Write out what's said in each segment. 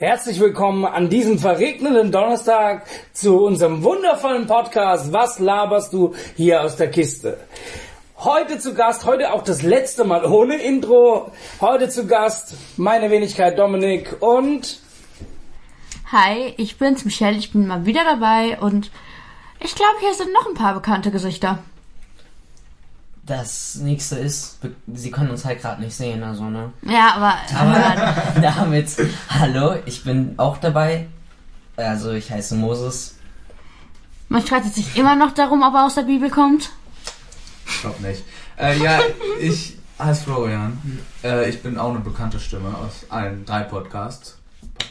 Herzlich willkommen an diesem verregneten Donnerstag zu unserem wundervollen Podcast Was laberst du hier aus der Kiste? Heute zu Gast, heute auch das letzte Mal ohne Intro. Heute zu Gast meine Wenigkeit Dominik und Hi, ich bin's Michelle, ich bin mal wieder dabei und ich glaube, hier sind noch ein paar bekannte Gesichter. Das nächste ist, sie können uns halt gerade nicht sehen, also ne. Ja, aber, Aber damit, hallo, ich bin auch dabei. Also ich heiße Moses. man streitet sich immer noch darum, ob er aus der Bibel kommt. Ich glaub nicht. Äh, ja, ich heiße Florian. Äh, ich bin auch eine bekannte Stimme aus allen drei Podcasts.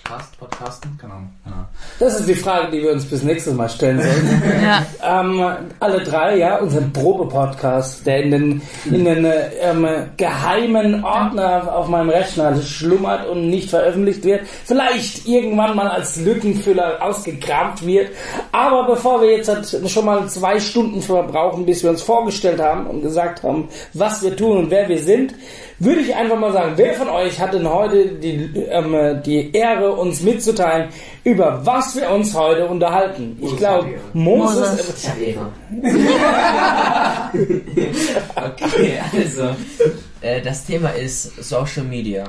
Podcast? Podcasten? Keine Ahnung. Ahnung. das ist die Frage, die wir uns bis nächstes Mal stellen sollen. Ja. ähm, alle drei, ja, unseren Probe-Podcast, der in den, in den äh, ähm, geheimen Ordner auf meinem Rechner schlummert und nicht veröffentlicht wird, vielleicht irgendwann mal als Lückenfüller ausgekramt wird. Aber bevor wir jetzt halt schon mal zwei Stunden verbrauchen, bis wir uns vorgestellt haben und gesagt haben, was wir tun und wer wir sind, würde ich einfach mal sagen, wer von euch hat denn heute die, ähm, die Ehre, uns mitzuteilen, über was wir uns heute unterhalten? Ich glaube, Moses, Moses. Ich habe Ehre. okay, also, äh, das Thema ist Social Media.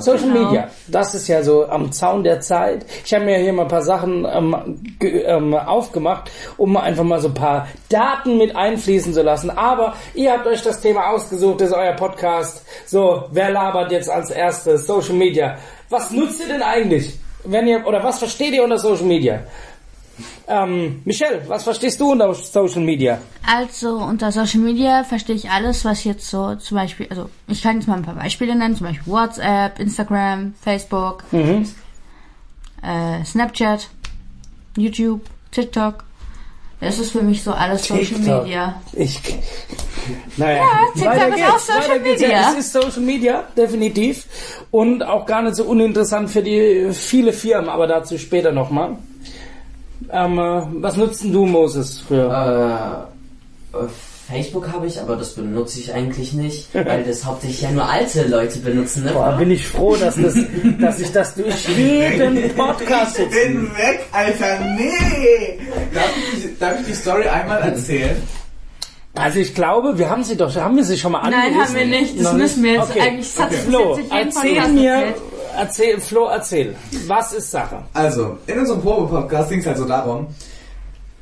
Social Genau. Media, das ist ja so am Zaun der Zeit. Ich habe mir hier mal ein paar Sachen ähm, ähm, aufgemacht, um mal einfach mal so ein paar Daten mit einfließen zu lassen. Aber ihr habt euch das Thema ausgesucht, das ist euer Podcast. So, wer labert jetzt als erstes? Social Media. Was nutzt ihr denn eigentlich? Wenn ihr, oder was versteht ihr unter Social Media? Ähm, Michelle, was verstehst du unter Social Media? Also unter Social Media verstehe ich alles, was jetzt so zum Beispiel, also ich kann jetzt mal ein paar Beispiele nennen, zum Beispiel WhatsApp, Instagram, Facebook, Mhm. äh, Snapchat, YouTube, TikTok. Das ist für mich so alles Social TikTok. Media. Ich, naja, TikTok weiter ist auch Social geht's. Ja, Media. es ist Social Media, definitiv. Und auch gar nicht so uninteressant für die viele Firmen, aber dazu später nochmal. Ähm, äh, was nutzt denn du, Moses, für? Äh, äh, Facebook habe ich, aber das benutze ich eigentlich nicht, weil das hauptsächlich ja nur alte Leute benutzen, ne? Boah, bin ich froh, dass, das, dass ich das durch jeden Podcast Ich jetzt... bin weg, Alter, nee! Darf ich, darf ich die Story einmal erzählen? Also ich glaube, wir haben sie doch, haben wir sie schon mal Nein, angerissen? haben wir nicht. Das Noch müssen wir jetzt Okay. eigentlich. Das hat Okay. Flo, erzähl mir, erzählt. Erzähl, Flo, erzähl. Was ist Sache? Also, in unserem Probe-Podcast ging es halt so darum,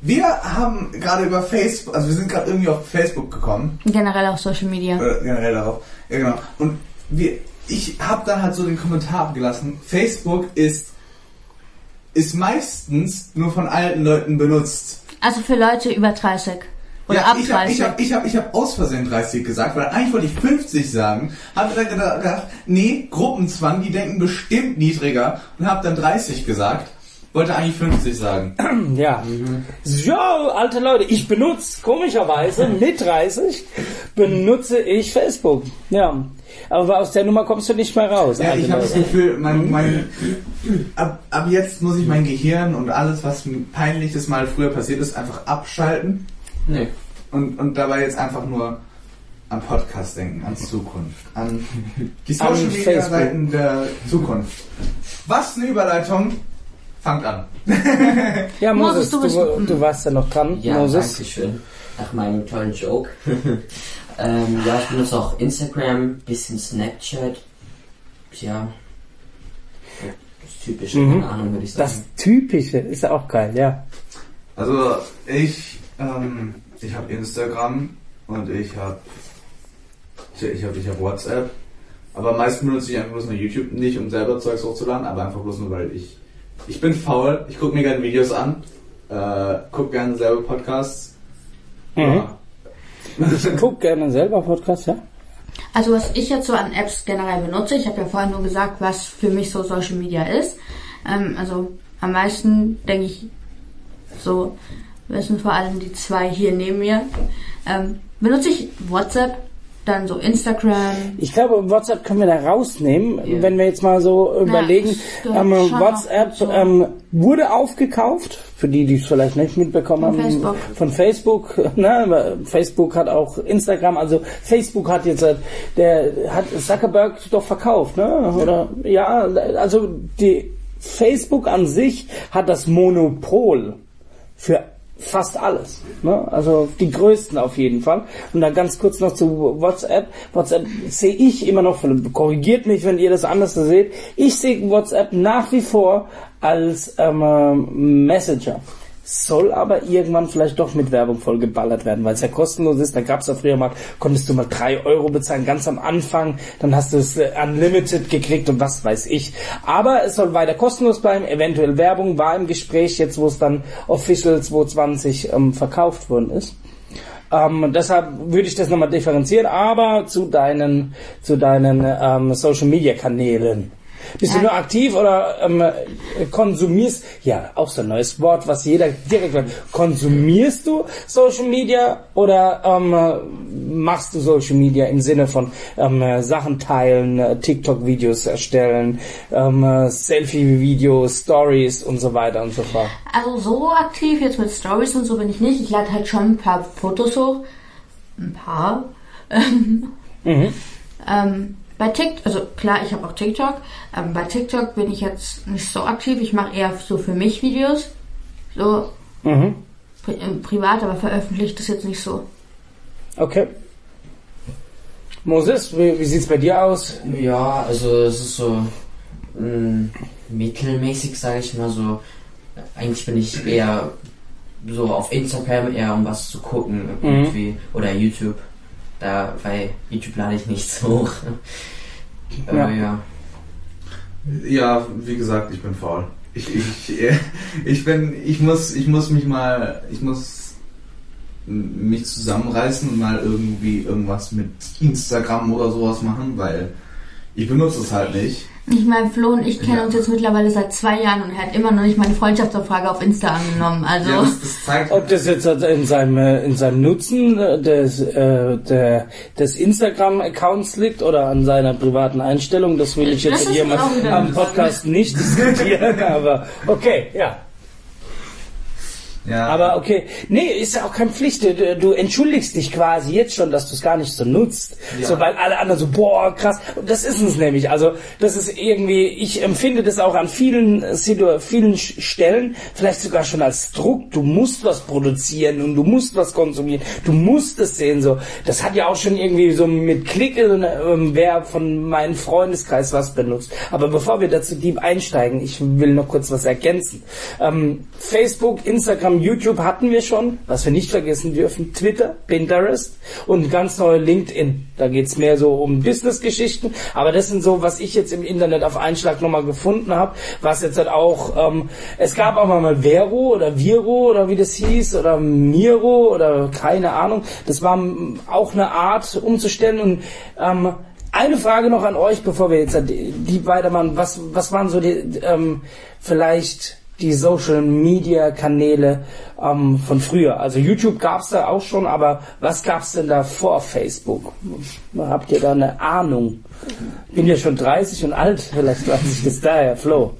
wir haben gerade über Facebook, also wir sind gerade irgendwie auf Facebook gekommen, Generell auch Social Media. äh, generell darauf, ja genau, und wir, ich habe dann halt so den Kommentar abgelassen, Facebook ist, ist meistens nur von alten Leuten benutzt. Also für Leute über 30. Oder ja, ich habe 30. ich hab, ich hab, ich hab aus Versehen 30 gesagt, weil eigentlich wollte ich 50 sagen. Hab dann geda- gedacht, nee, Gruppenzwang, die denken bestimmt niedriger und habe dann 30 gesagt. Wollte eigentlich 50 sagen. Ja. So, alte Leute, ich benutze komischerweise mit 30 benutze ich Facebook. Ja. Aber aus der Nummer kommst du nicht mehr raus. Ja, ich habe das. Gefühl, mein, mein, ab, ab jetzt muss ich mein Gehirn und alles, was mir peinliches mal früher passiert ist, einfach abschalten Nö. und, und dabei jetzt einfach nur an Podcast denken, an Zukunft, an die Social Media. Seiten der Zukunft. Was eine Überleitung! Fangt an. Ja, Moses, du, du warst ja noch dran. Ja, Moses. danke schön. Nach meinem tollen Joke. ähm, ja, ich benutze auch Instagram, bisschen Snapchat. Ja. Das Typische, Mhm. keine Ahnung, würde ich sagen. Das Typische ist auch geil, ja. Also ich, ähm, ich habe Instagram und ich habe ich, ich habe ich hab WhatsApp. Aber meistens benutze ich einfach bloß nur YouTube, nicht um selber Zeugs hochzuladen, aber einfach bloß nur, weil ich ich bin faul, ich gucke mir gerne Videos an, äh, gucke gerne selber Podcasts. Mhm. Ja. Ich gucke gerne selber Podcast, ja. Also was ich jetzt so an Apps generell benutze, ich habe ja vorhin nur gesagt, was für mich so Social Media ist. Ähm, also am meisten denke ich, so wissen vor allem die zwei hier neben mir, ähm, benutze ich WhatsApp. dann so Instagram. Ich glaube, WhatsApp können wir da rausnehmen, Ja. wenn wir jetzt mal so überlegen. gehört Ähm, WhatsApp dazu. ähm, wurde aufgekauft, für die, die es vielleicht nicht mitbekommen Von haben, Facebook. von Facebook. Ne? Facebook hat auch Instagram, also Facebook hat jetzt, der hat Zuckerberg doch verkauft, ne? Oder ja, also die Facebook an sich hat das Monopol für fast alles. Ne? Also die größten auf jeden Fall. Und dann ganz kurz noch zu WhatsApp. WhatsApp sehe ich immer noch, korrigiert mich, wenn ihr das anders seht, ich sehe WhatsApp nach wie vor als ähm, Messenger. Soll aber irgendwann vielleicht doch mit Werbung vollgeballert werden, weil es ja kostenlos ist. Da gab es ja früher mal, konntest du mal drei Euro bezahlen, ganz am Anfang, dann hast du es äh, unlimited gekriegt und was weiß ich. Aber es soll weiter kostenlos bleiben, eventuell Werbung war im Gespräch, jetzt wo es dann official 2020 ähm, verkauft worden ist. Ähm, deshalb würde ich das nochmal differenzieren, aber zu deinen, zu deinen ähm, Social Media Kanälen. Bist du Ja. nur aktiv oder ähm, konsumierst, ja, auch so ein neues Wort, was jeder direkt hört. Konsumierst du Social Media oder ähm, machst du Social Media im Sinne von ähm, äh, Sachen teilen, äh, TikTok-Videos erstellen, ähm, äh, Selfie-Videos, Stories und so weiter und so fort? Also so aktiv jetzt mit Stories und so bin ich nicht. Ich lade halt schon ein paar Fotos hoch. Ein paar. Mhm. Ähm, bei TikTok, also klar, ich habe auch TikTok. Ähm, bei TikTok bin ich jetzt nicht so aktiv. Ich mache eher so für mich Videos. So Mhm. pri ähm, privat, aber veröffentlicht das jetzt nicht so. Okay. Moses, wie, wie sieht's bei dir aus? Ja, also es ist so mh, mittelmäßig, sage ich mal so. Eigentlich bin ich eher so auf Instagram eher um was zu gucken irgendwie oder YouTube. Da bei YouTube lade ich nichts hoch. Ja. Aber ja. Ja, wie gesagt, ich bin faul. Ich, ich, ich bin, ich muss, ich muss mich mal, ich muss mich zusammenreißen und mal irgendwie irgendwas mit Instagram oder sowas machen, weil ich benutze es halt nicht. Ich meine, Flo und ich kennen Ja. uns jetzt mittlerweile seit zwei Jahren und er hat immer noch nicht meine Freundschaftsanfrage auf Insta angenommen. Also Ja, das, das zeigt, Ob das jetzt in seinem, äh, in seinem Nutzen äh, des, äh, der, des Instagram-Accounts liegt oder an seiner privaten Einstellung, das will ich jetzt hier mal am Podcast nicht diskutieren, aber okay, ja. Ja, Aber okay, nee, ist ja auch keine Pflicht. Du, du entschuldigst dich quasi jetzt schon, dass du es gar nicht so nutzt. Ja. So, weil alle anderen so, boah, krass. Und das ist es nämlich. Also, das ist irgendwie, ich empfinde das auch an vielen, Situ- vielen Stellen, vielleicht sogar schon als Druck. Du musst was produzieren und du musst was konsumieren. Du musst es sehen, so. Das hat ja auch schon irgendwie so mit Klick, ähm, wer von meinem Freundeskreis was benutzt. Aber bevor wir dazu deep einsteigen, ich will noch kurz was ergänzen. Ähm, Facebook, Instagram, YouTube hatten wir schon, was wir nicht vergessen dürfen, Twitter, Pinterest und ganz neu LinkedIn. Da geht's mehr so um Business-Geschichten, aber das sind so, was ich jetzt im Internet auf Einschlag nochmal gefunden habe, was jetzt halt auch, ähm, es gab auch mal Vero oder Viro oder wie das hieß oder Miro oder keine Ahnung. Das war auch eine Art umzustellen und ähm, eine Frage noch an euch, bevor wir jetzt die die weitermachen. Was, was waren so die, ähm, vielleicht die Social Media Kanäle ähm, von früher? Also YouTube gab's da auch schon, aber was gab's denn da vor Facebook? Habt ihr da eine Ahnung? Bin ja schon 30 und alt, vielleicht weiß ich das daher, Flo.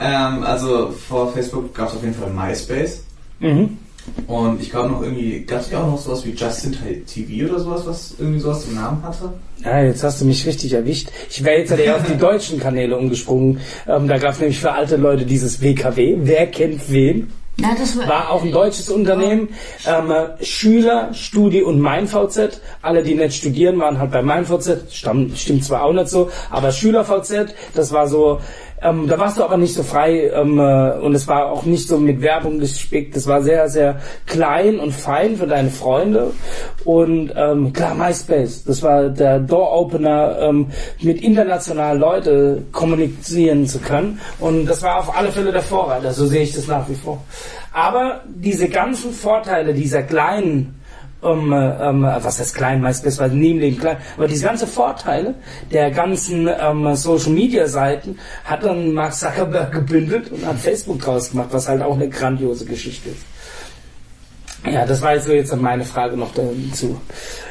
ähm, also vor Facebook gab es auf jeden Fall MySpace. Mhm. Und ich glaube noch irgendwie, gab es ja auch noch sowas wie Justin TV oder sowas, was irgendwie sowas im Namen hatte? Ja, jetzt hast du mich richtig erwischt. Ich wäre jetzt halt eher auf die deutschen Kanäle umgesprungen. Ähm, da gab's nämlich für alte Leute dieses WKW. Wer kennt wen? ja, das war, War auch ein deutsches Unternehmen. Ähm, äh, Schüler, Studi und MeinVZ. Alle, die nicht studieren, waren halt bei MeinVZ. Stamm, stimmt zwar auch nicht so, aber SchülerVZ, das war so, ähm, da warst du aber nicht so frei ähm, äh, und es war auch nicht so mit Werbung gespickt. Das war sehr, sehr klein und fein für deine Freunde. Und ähm, klar, MySpace, das war der Door-Opener, ähm, mit internationalen Leuten kommunizieren zu können. Und das war auf alle Fälle der Vorreiter, so sehe ich das nach wie vor. Aber diese ganzen Vorteile dieser kleinen ähm, ähm, was heißt klein, MySpace war nie im Leben klein, aber diese ganzen Vorteile der ganzen ähm, Social Media Seiten hat dann Mark Zuckerberg gebündelt und hat Facebook draus gemacht, was halt auch eine grandiose Geschichte ist. Ja, das war jetzt so jetzt meine Frage noch dazu.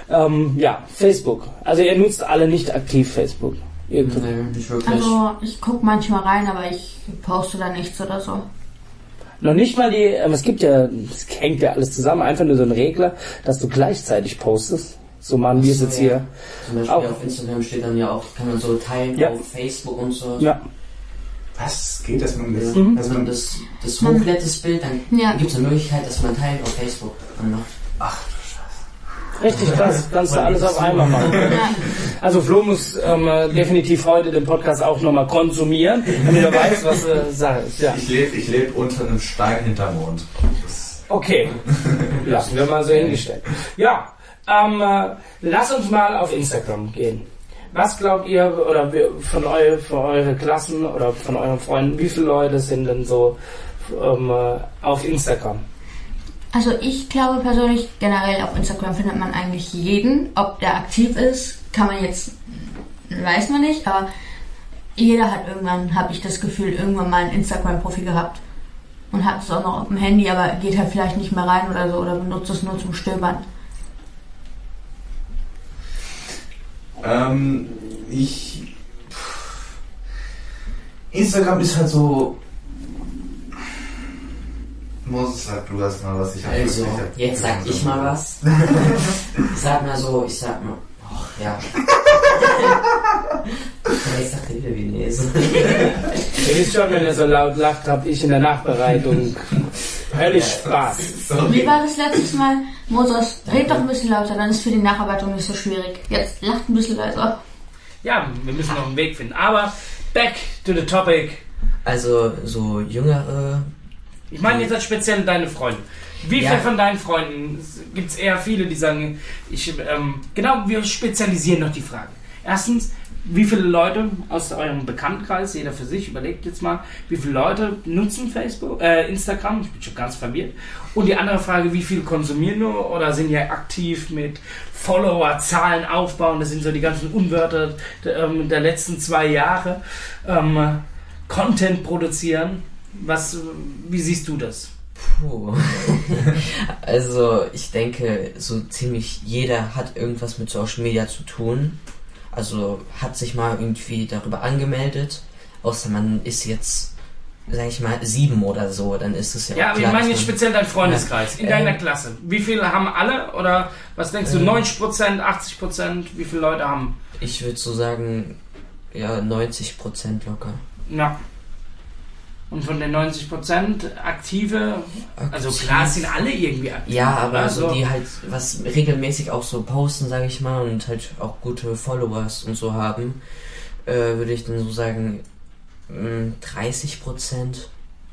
Ähm, ja, Facebook. Also ihr nutzt alle nicht aktiv Facebook. Nee, nicht wirklich. Also ich guck manchmal rein, aber ich poste da nichts oder so. Noch nicht mal die, ähm, es gibt ja, es hängt ja alles zusammen, einfach nur so ein Regler, dass du gleichzeitig postest. So machen wir es jetzt ja. hier. Zum Beispiel Auch. auf Instagram steht dann ja auch, kann man so teilen Ja. auf Facebook und so. Ja, Was? Geht das mit das? Mhm. Dass man das, das hochlädt, das Bild, dann Ja. gibt es eine Möglichkeit, dass man teilt auf Facebook und macht. Ach, richtig krass. Kannst du alles auf einmal machen. Also Flo muss ähm, äh, definitiv heute den Podcast auch nochmal konsumieren, damit er weiß, was er sagt. Ja. ich lebe ich leb unter einem Stein hinterm Mond. Das, Okay, lassen wir mal so hingestellt. Ja, ähm, äh, lass uns mal auf Instagram gehen. Was glaubt ihr, oder von, eu, von eure Klassen oder von euren Freunden, wie viele Leute sind denn so ähm, äh, auf Instagram? Also ich glaube persönlich, generell auf Instagram findet man eigentlich jeden. Ob der aktiv ist, kann man jetzt, weiß man nicht, aber jeder hat irgendwann, habe ich das Gefühl, irgendwann mal ein Instagram-Profil gehabt. Und hat es auch noch auf dem Handy, aber geht halt vielleicht nicht mehr rein oder so oder benutzt es nur zum Stöbern. ähm, ich. Instagram ist halt so. Moses, sag du das mal was. Ich hab Also, ich hab- jetzt sag ich mal was. Ich sag mal so, ich sag mal. Och, ja. ich sag dir Vietnamese. Ihr wisst schon, wenn ihr so laut lacht, habe ich in der Nachbereitung höllisch Spaß. Wie war das letztes Mal? Moses, red doch ein bisschen lauter, dann ist für die Nacharbeitung nicht so schwierig. Jetzt lacht ein bisschen leiser. Ja, wir müssen noch einen Weg finden. Aber back to the topic. Also, so jüngere. Ich meine jetzt speziell deine Freunde. Wie Ja. viele von deinen Freunden gibt es eher viele, die sagen, ich, ähm, genau, wir spezialisieren noch die Fragen. Erstens, wie viele Leute aus eurem Bekanntenkreis, jeder für sich, überlegt jetzt mal, wie viele Leute nutzen Facebook, äh, Instagram? Ich bin schon ganz verwirrt. Und die andere Frage, wie viel konsumieren nur oder sind ja aktiv mit Follower-Zahlen aufbauen? Das sind so die ganzen Unwörter der, ähm, der letzten zwei Jahre. Ähm, Content produzieren. Was, wie siehst du das? Puh. also, ich denke, so ziemlich jeder hat irgendwas mit Social Media zu tun. Also, hat sich mal irgendwie darüber angemeldet. Außer man ist jetzt, sag ich mal, sieben oder so, dann ist es ja Ja, aber ich meine jetzt speziell dein Freundeskreis, in Ähm, deiner Klasse. Wie viele haben alle? Oder was denkst du, Ähm, 90%, 80%? Wie viele Leute haben? Ich würde so sagen, ja, 90% locker. Ja. Und von den 90% aktive, also klar, es sind alle irgendwie aktiv. Ja, aber Also- so die halt was regelmäßig auch so posten, sage ich mal, und halt auch gute Followers und so haben, äh, würde ich dann so sagen, mh, 30 Prozent.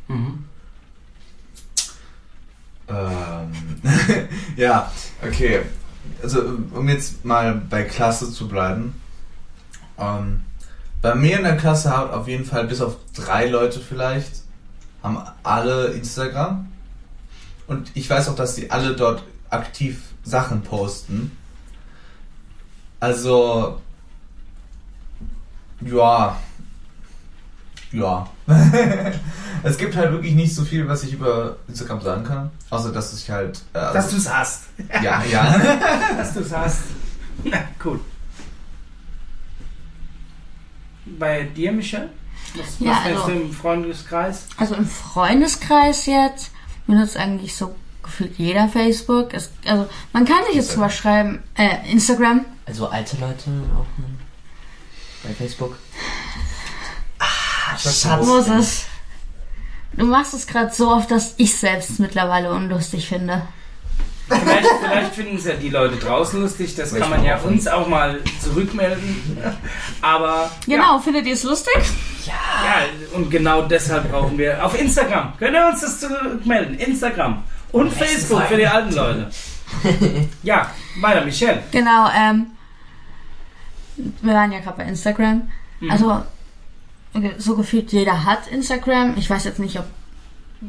Mhm. Ähm, ja, okay. Also, um jetzt mal bei Klasse zu bleiben. Ähm, bei mir in der Klasse haben auf jeden Fall bis auf drei Leute vielleicht, haben alle Instagram. Und ich weiß auch, dass die alle dort aktiv Sachen posten. Also, ja. Ja. es gibt halt wirklich nicht so viel, was ich über Instagram sagen kann. Außer, dass ich halt. Äh, also- Dass du es hast. ja, ja. Dass du es hast. Na, cool. Bei dir, Michelle? Was, Ja, was denkst also- du im Freundeskreis? Also im Freundeskreis jetzt benutzt eigentlich so gefühlt jeder Facebook. Es, also man kann sich jetzt zwar schreiben, äh, Instagram. Also alte Leute auch ne? bei Facebook. Schatz. Moses, du machst es gerade so oft, dass ich selbst mittlerweile unlustig finde. Vielleicht, vielleicht finden es ja die Leute draußen lustig, das kann man ja uns auch mal zurückmelden. Aber Genau, findet ihr es lustig? ja, und genau deshalb brauchen wir auf Instagram. Könnt ihr uns das zurückmelden? Instagram und Facebook für die alten Leute. Ja, weiter, Michelle. Genau, ähm, wir waren ja gerade bei Instagram. Also, okay, so gefühlt jeder hat Instagram. Ich weiß jetzt nicht, ob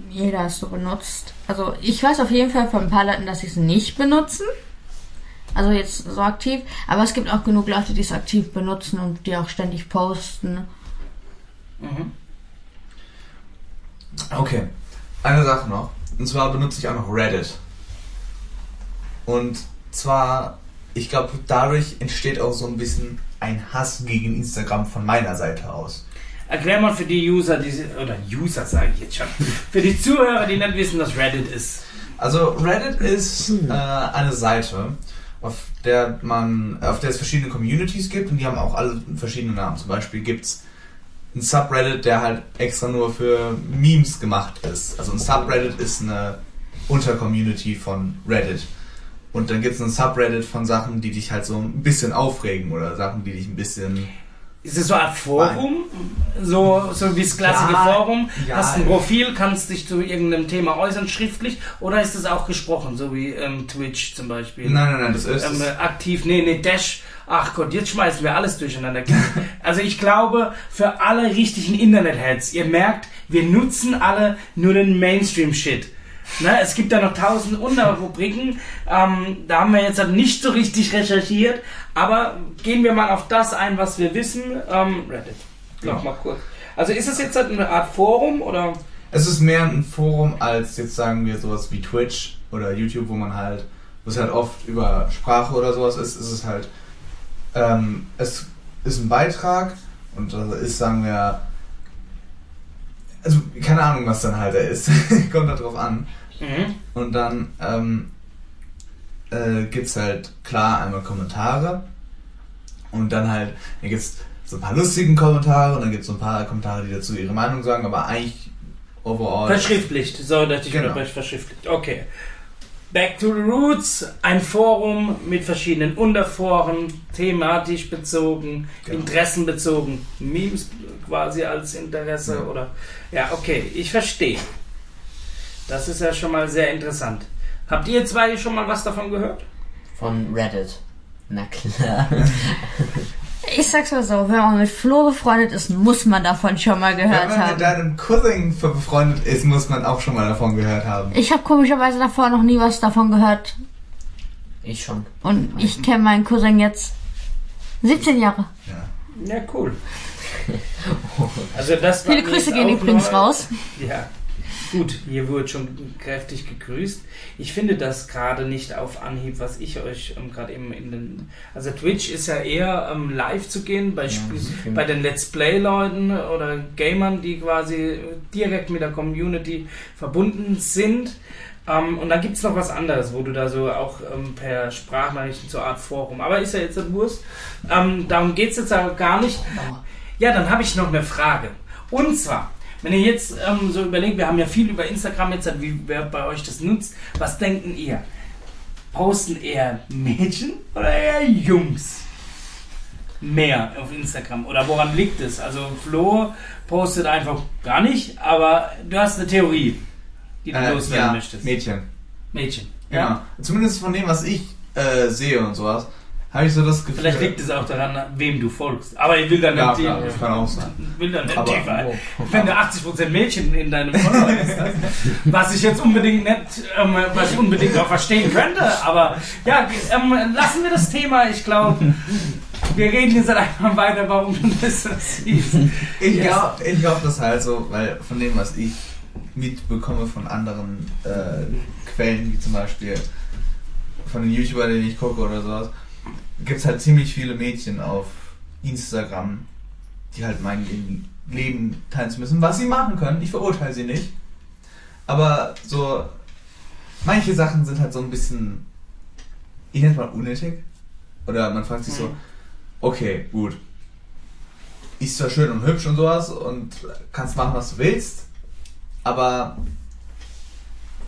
jeder es so benutzt. Also, ich weiß auf jeden Fall von ein paar Leuten, dass sie es nicht benutzen. Also jetzt so aktiv. Aber es gibt auch genug Leute, die es aktiv benutzen und die auch ständig posten. Mhm. Okay. Eine Sache noch. Und zwar benutze ich auch noch Reddit. Und zwar, ich glaube, dadurch entsteht auch so ein bisschen ein Hass gegen Instagram von meiner Seite aus. Erklär mal für die User, die, oder User sage ich jetzt schon, für die Zuhörer, die nicht wissen, was Reddit ist. Also Reddit ist äh, eine Seite, auf der man, auf der es verschiedene Communities gibt und die haben auch alle verschiedene Namen. Zum Beispiel gibt's ein Subreddit, der halt extra nur für Memes gemacht ist. Also ein Subreddit ist eine Untercommunity von Reddit. Und dann gibt's ein Subreddit von Sachen, die dich halt so ein bisschen aufregen oder Sachen, die dich ein bisschen Ist es so Art Forum? So, so wie das klassische Ja, Forum? ja. Hast ein Profil, kannst dich zu irgendeinem Thema äußern, schriftlich? Oder ist es auch gesprochen, so wie ähm, Twitch zum Beispiel? Nein, nein, nein, das ist. ähm, aktiv, nee, nee, Dash. Ach Gott, jetzt schmeißen wir alles durcheinander. Also ich glaube, für alle richtigen Internetheads, ihr merkt, wir nutzen alle nur den Mainstream-Shit. Ne, es gibt da noch tausend Unterrubriken, ähm, da haben wir jetzt halt nicht so richtig recherchiert, aber gehen wir mal auf das ein, was wir wissen. Ähm, Reddit, noch mal kurz. Also ist es jetzt halt eine Art Forum oder? Es ist mehr ein Forum als jetzt sagen wir sowas wie Twitch oder YouTube, wo man halt, wo es halt oft über Sprache oder sowas ist, ist es halt, ähm, es ist ein Beitrag und das ist, sagen wir, also keine Ahnung, was dann halt er ist, kommt da drauf an. Mhm. Und dann ähm, äh, gibt's halt klar einmal Kommentare und dann halt, dann gibt's so ein paar lustigen Kommentare und dann gibt's so ein paar Kommentare, die dazu ihre Meinung sagen, aber eigentlich overall. Verschriftlicht, so dass ich Genau. unterbreche, verschriftlicht. Okay. Back to the Roots, ein Forum mit verschiedenen Unterforen, thematisch bezogen, Genau. interessenbezogen, Memes quasi als Interesse Ja. oder. Ja, okay, ich verstehe. Das ist ja schon mal sehr interessant. Habt ihr zwei schon mal was davon gehört? Von Reddit. Na klar. Ich sag's mal so, wenn man mit Flo befreundet ist, muss man davon schon mal Wenn gehört man mit haben. deinem Cousin befreundet ist, muss man auch schon mal davon gehört haben. Ich habe komischerweise davor noch nie was davon gehört. Ich schon. Und ich kenne meinen Cousin jetzt 17 Jahre. Ja. Ja, cool. Also das war Viele Grüße gehen übrigens neu. raus. Ja, gut, hier wurde schon kräftig gegrüßt. Ich finde das gerade nicht auf Anhieb, was ich euch ähm, gerade eben in den. Also Twitch ist ja eher ähm, live zu gehen bei, stimmt. bei den Let's Play-Leuten oder Gamern, die quasi direkt mit der Community verbunden sind. Ähm, und dann gibt es noch was anderes, wo du da so auch ähm, per Sprachnachrichten zur Art Forum. Aber ist ja jetzt ein Wurst. Ähm, darum geht es jetzt auch gar nicht. Ja, dann habe ich noch eine Frage. Und zwar, wenn ihr jetzt ähm, so überlegt, wir haben ja viel über Instagram jetzt, wie wer bei euch das nutzt, was denken ihr? Posten eher Mädchen oder eher Jungs? Mehr auf Instagram. Oder woran liegt es? Also Flo postet einfach gar nicht, aber du hast eine Theorie, die du Äh, loswerden ja, möchtest. Mädchen. Mädchen. Genau. Ja? Zumindest von dem, was ich äh, sehe und sowas, habe ich so das Gefühl. Vielleicht liegt es auch daran, wem du folgst. Aber ich will da nicht, Ja, die- klar, das kann auch sein. will da nicht Aber- tiefer. Wenn du 80% Mädchen in deinem Follower hast, was ich jetzt unbedingt nicht, ähm, was ich unbedingt auch verstehen könnte, aber ja, ähm, lassen wir das Thema. Ich glaube, wir reden jetzt halt einfach weiter, warum du das siehst. Ich Yes. glaube ich glaub das halt so, weil von dem, was ich mitbekomme von anderen äh, Quellen, wie zum Beispiel von den YouTubern, denen ich gucke oder sowas, gibt es halt ziemlich viele Mädchen auf Instagram, die halt meinen, ihr Leben teilen zu müssen, was sie machen können. Ich verurteile sie nicht. Aber so, manche Sachen sind halt so ein bisschen, ich nenne es mal unnötig. Oder man fragt sich so, okay, gut. Ist zwar schön und hübsch und sowas und kannst machen, was du willst, aber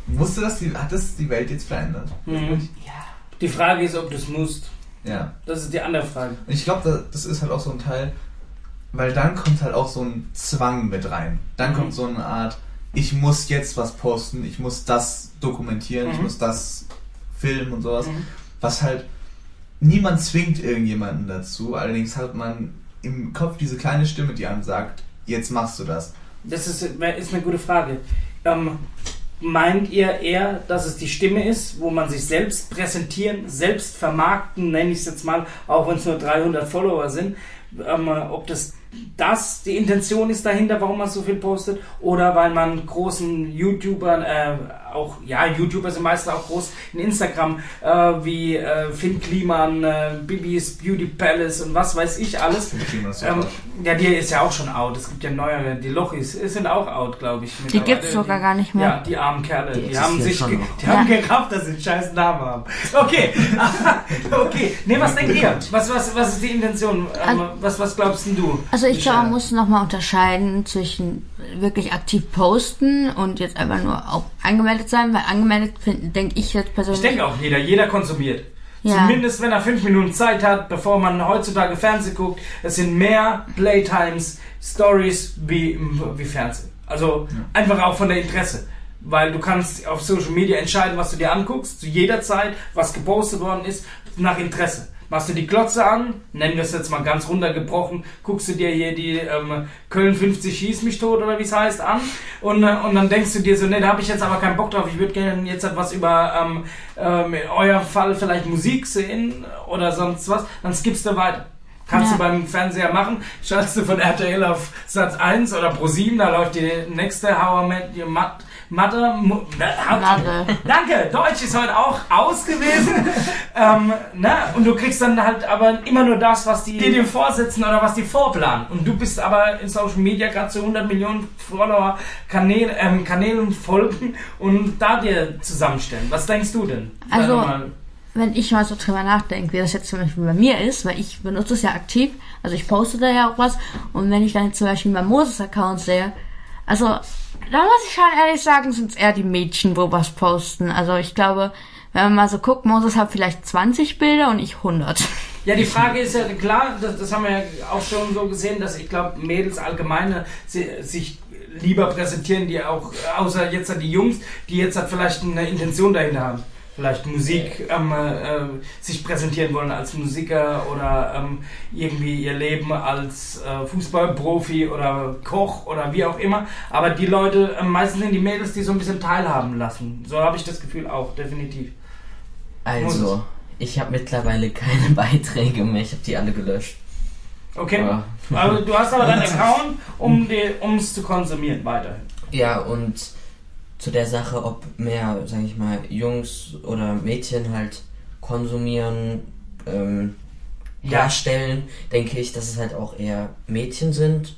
musste das die, hat das die Welt jetzt verändert? Mhm. Die Frage ist, ob du es musst. Ja. Das ist die andere Frage. Und ich glaube, da- das ist halt auch so ein Teil, weil dann kommt halt auch so ein Zwang mit rein. Dann Mhm. kommt so eine Art, ich muss jetzt was posten, ich muss das dokumentieren, ich Mhm. muss das filmen und sowas. Mhm. Was halt, niemand zwingt irgendjemanden dazu, allerdings hat man im Kopf diese kleine Stimme, die einem sagt, jetzt machst du das. Das ist, ist eine gute Frage. Ähm, meint ihr eher, dass es die Stimme ist, wo man sich selbst präsentieren, selbst vermarkten, nenne ich es jetzt mal, auch wenn es nur 300 Follower sind, ähm, ob das das die Intention ist dahinter, warum man so viel postet, oder weil man großen YouTubern, äh, auch, ja, YouTuber sind meistens auch groß in Instagram, äh, wie äh, Finn Kliman, äh, Bibis Beauty Palace und was weiß ich alles. Kliman ist Ähm, ja, die ist ja auch schon out. Es gibt ja neuere, die Lochis sind auch out, glaube ich. Die mittlerweile. gibt's sogar gar nicht mehr. Ja, die armen Kerle. Die, Die haben sich, die haben Ja. gerafft, dass sie einen scheiß Namen haben. Okay, okay. Nee, was denkt ihr? Was, was, was ist die Intention? Ähm, was, was glaubst denn du? Also ich glaube, man Michelle? muss nochmal unterscheiden zwischen wirklich aktiv posten und jetzt einfach nur auch angemeldet sein, weil angemeldet denke ich jetzt Ich persönlich. denke auch jeder, jeder konsumiert. Ja. Zumindest wenn er fünf Minuten Zeit hat, bevor man heutzutage Fernsehen guckt. Es sind mehr Playtimes, Stories wie, wie Fernsehen. Also einfach auch von der Interesse. Weil du kannst auf Social Media entscheiden, was du dir anguckst, zu jeder Zeit, was gepostet worden ist, nach Interesse. Machst du die Glotze an, nennen wir es jetzt mal ganz runtergebrochen, guckst du dir hier die ähm, Köln 50 schieß mich tot oder wie es heißt an und, äh, und dann denkst du dir so, ne, da habe ich jetzt aber keinen Bock drauf, ich würde gerne jetzt etwas über ähm, ähm, in eurem Fall vielleicht Musik sehen oder sonst was, dann skippst du weiter. Kannst Ja. du beim Fernseher machen, schaltest du von RTL auf Satz 1 oder Pro 7, da läuft die nächste How I Met Your Mat Mother. Mu- ne, Mother. Danke, Deutsch ist heute auch aus gewesen. ähm, ne? Und du kriegst dann halt aber immer nur das, was die dir vorsetzen oder was die vorplanen. Und du bist aber in Social Media gerade zu 100 Millionen Follower Kanäle, ähm, Kanälen folgen und da dir zusammenstellen. Was denkst du denn? Also- wenn ich mal so drüber nachdenke, wie das jetzt zum Beispiel bei mir ist, weil ich benutze es ja aktiv, also ich poste da ja auch was und wenn ich dann zum Beispiel meinen Moses-Account sehe, also da muss ich schon ehrlich sagen, sind es eher die Mädchen, wo was posten. Also ich glaube, wenn man mal so guckt, Moses hat vielleicht 20 Bilder und ich 100. Ja, die Frage ist ja klar, das, das haben wir ja auch schon so gesehen, dass ich glaube, Mädels allgemeine si- sich lieber präsentieren, die auch, außer jetzt die Jungs, die jetzt halt vielleicht eine Intention dahinter haben. Vielleicht Musik ähm, äh, sich präsentieren wollen als Musiker oder ähm, irgendwie ihr Leben als äh, Fußballprofi oder Koch oder wie auch immer. Aber die Leute, ähm, meistens sind die Mädels, die so ein bisschen teilhaben lassen. So habe ich das Gefühl auch, definitiv. Also, ich habe mittlerweile keine Beiträge mehr. Ich habe die alle gelöscht. Okay? Ja. Also du hast aber deinen Account, um um es zu konsumieren weiterhin. Ja, und zu der Sache, ob mehr, sag ich mal, Jungs oder Mädchen halt konsumieren, ähm, Ja. herstellen, denke ich, dass es halt auch eher Mädchen sind.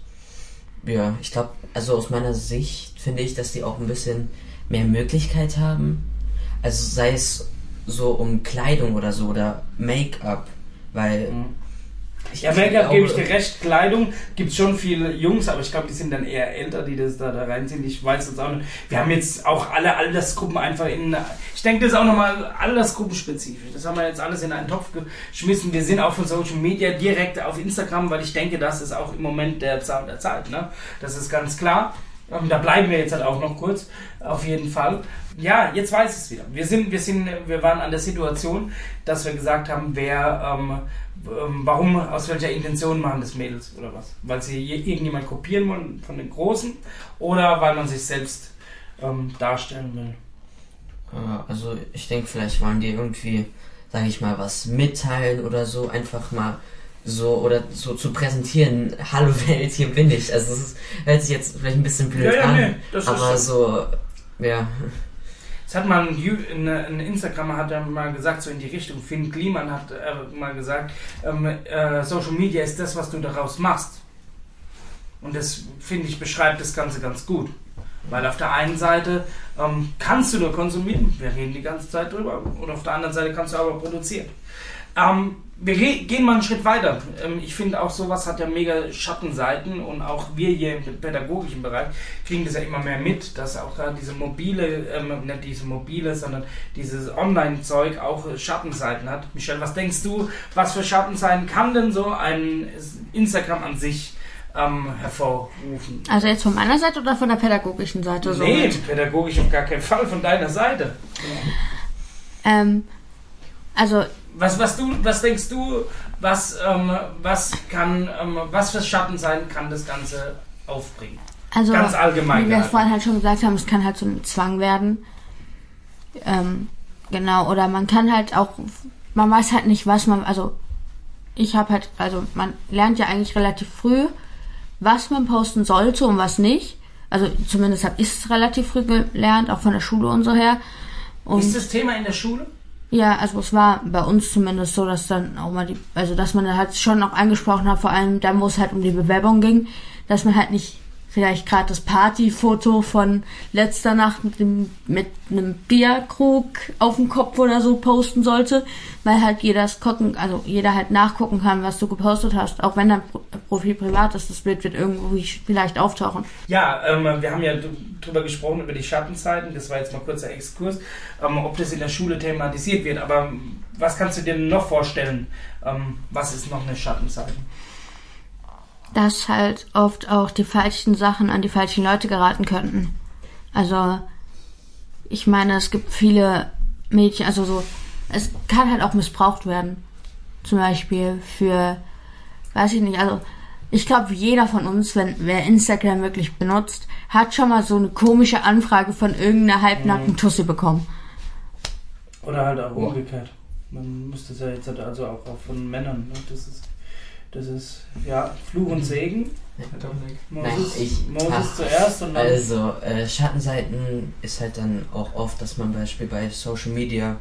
Ja, ich glaube, also aus meiner Sicht finde ich, dass die auch ein bisschen mehr Möglichkeit haben. Also sei es so um Kleidung oder so oder Make-up, weil ich Ja, Make-up gebe ich dir recht. Kleidung gibt schon viele Jungs, aber ich glaube, die sind dann eher älter, die das da, da reinziehen. Ich weiß jetzt auch nicht. Wir haben jetzt auch alle Altersgruppen einfach in. Ich denke, das ist auch nochmal altersgruppenspezifisch. Das haben wir jetzt alles in einen Topf geschmissen. Wir sind auch von Social Media direkt auf Instagram, weil ich denke, das ist auch im Moment der Zahn der Zeit. Ne? Das ist ganz klar. Ähm, Da bleiben wir jetzt halt auch noch kurz, auf jeden Fall. Ja, jetzt weiß ich es wieder. Wir sind, wir sind, wir waren an der Situation, dass wir gesagt haben, wer, ähm, warum, aus welcher Intention machen das Mädels oder was? Weil sie je- irgendjemand kopieren wollen von den Großen oder weil man sich selbst ähm, darstellen will? Ja, Also ich denke, vielleicht wollen die irgendwie, sage ich mal, was mitteilen oder so, einfach mal so oder so zu präsentieren. Hallo Welt, hier bin ich. Also es hört sich jetzt vielleicht ein bisschen blöd Ja, ja, an, nee, aber so, ja, Es hat mal ein, ein, Instagrammer hat er mal gesagt, so in die Richtung, Finn Kliman hat äh, mal gesagt, ähm, äh, Social Media ist das, was du daraus machst. Und das, finde ich, beschreibt das Ganze ganz gut. Weil auf der einen Seite ähm, kannst du nur konsumieren, wir reden die ganze Zeit drüber, und auf der anderen Seite kannst du aber produzieren. Ähm, wir gehen mal einen Schritt weiter. Ähm, ich finde auch sowas hat ja mega Schattenseiten und auch wir hier im pädagogischen Bereich kriegen das ja immer mehr mit, dass auch gerade diese mobile, ähm, nicht diese mobile, sondern dieses Online-Zeug auch äh, Schattenseiten hat. Michelle, was denkst du, was für Schattenseiten kann denn so ein Instagram an sich ähm, hervorrufen? Also jetzt von meiner Seite oder von der pädagogischen Seite? nee, mit? pädagogisch auf gar keinen Fall von deiner Seite. Ähm, also Was, was, du, was denkst du, was, ähm, was, kann, ähm, was für Schattenseiten kann das Ganze aufbringen? Also, Ganz allgemein wie wir vorhin halt schon gesagt haben, es kann halt so ein Zwang werden. Ähm, genau, oder man kann halt auch, man weiß halt nicht, was man, also ich habe halt, also man lernt ja eigentlich relativ früh, was man posten sollte und was nicht. Also zumindest habe ich es relativ früh gelernt, auch von der Schule und so her. Und Ist das Thema in der Schule? Ja, also es war bei uns zumindest so, dass dann auch mal die, also dass man halt schon noch angesprochen hat, vor allem dann, wo es halt um die Bewerbung ging, dass man halt nicht vielleicht gerade das Partyfoto von letzter Nacht mit dem mit einem Bierkrug auf dem Kopf oder so posten sollte, weil halt jeder es gucken, also jeder halt nachgucken kann, was du gepostet hast, auch wenn dein Pro- Profil privat ist, das Bild wird irgendwo vielleicht auftauchen. Ja, ähm, wir haben ja drüber gesprochen, über die Schattenzeiten. Das war jetzt mal kurzer Exkurs. Ähm, ob das in der Schule thematisiert wird. Aber was kannst du dir noch vorstellen? Ähm, was ist noch eine Schattenzeit? Dass halt oft auch die falschen Sachen an die falschen Leute geraten könnten. Also, ich meine, es gibt viele Mädchen, also so, es kann halt auch missbraucht werden. Zum Beispiel für, weiß ich nicht, also, ich glaube, jeder von uns, wenn wer Instagram wirklich benutzt, hat schon mal so eine komische Anfrage von irgendeiner halbnackten Tussi bekommen. Oder halt auch umgekehrt. Man müsste es ja jetzt halt also auch, auch von Männern. Ne? Das ist, das ist ja Fluch und Segen. Moses, Nein, ich- Moses ach, zuerst und dann. Also, äh, Schattenseiten ist halt dann auch oft, dass man Beispiel bei Social Media,